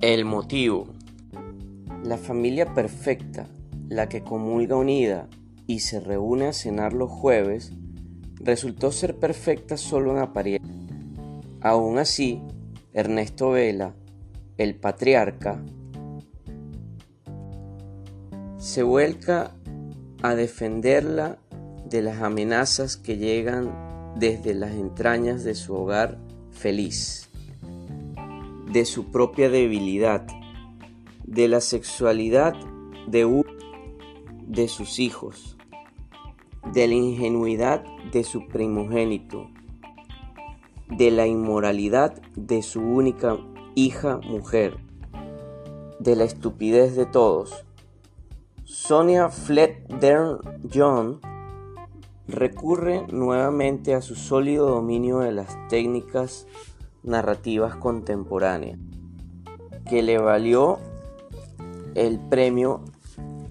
El motivo. La familia perfecta, la que comulga unida y se reúne a cenar los jueves, resultó ser perfecta solo en apariencia. Aún así, Ernesto Vela, el patriarca, se vuelca a defenderla de las amenazas que llegan desde las entrañas de su hogar feliz de su propia debilidad, de la sexualidad de uno de sus hijos, de la ingenuidad de su primogénito, de la inmoralidad de su única hija mujer, de la estupidez de todos. Sonia Fletcher John recurre nuevamente a su sólido dominio de las técnicas narrativas contemporáneas, que le valió el premio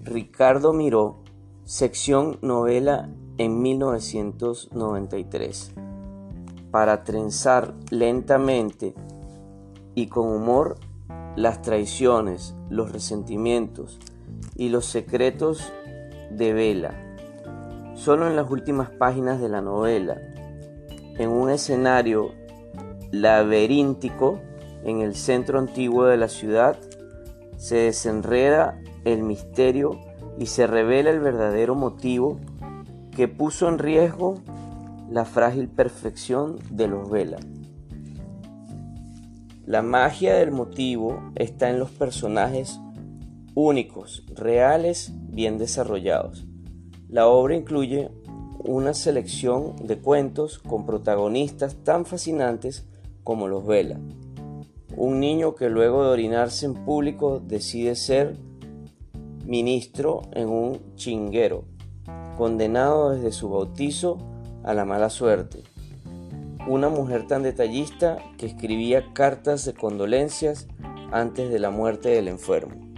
Ricardo Miró, sección novela en 1993, para trenzar lentamente y con humor las traiciones, los resentimientos y los secretos de Vela. Solo en las últimas páginas de la novela, en un escenario laberíntico en el centro antiguo de la ciudad, se desenreda el misterio y se revela el verdadero motivo que puso en riesgo la frágil perfección de los Vela. La magia del motivo está en los personajes únicos, reales, bien desarrollados. La obra incluye una selección de cuentos con protagonistas tan fascinantes como los vela. Un niño que luego de orinarse en público decide ser ministro en un chinguero, condenado desde su bautizo a la mala suerte. Una mujer tan detallista que escribía cartas de condolencias antes de la muerte del enfermo.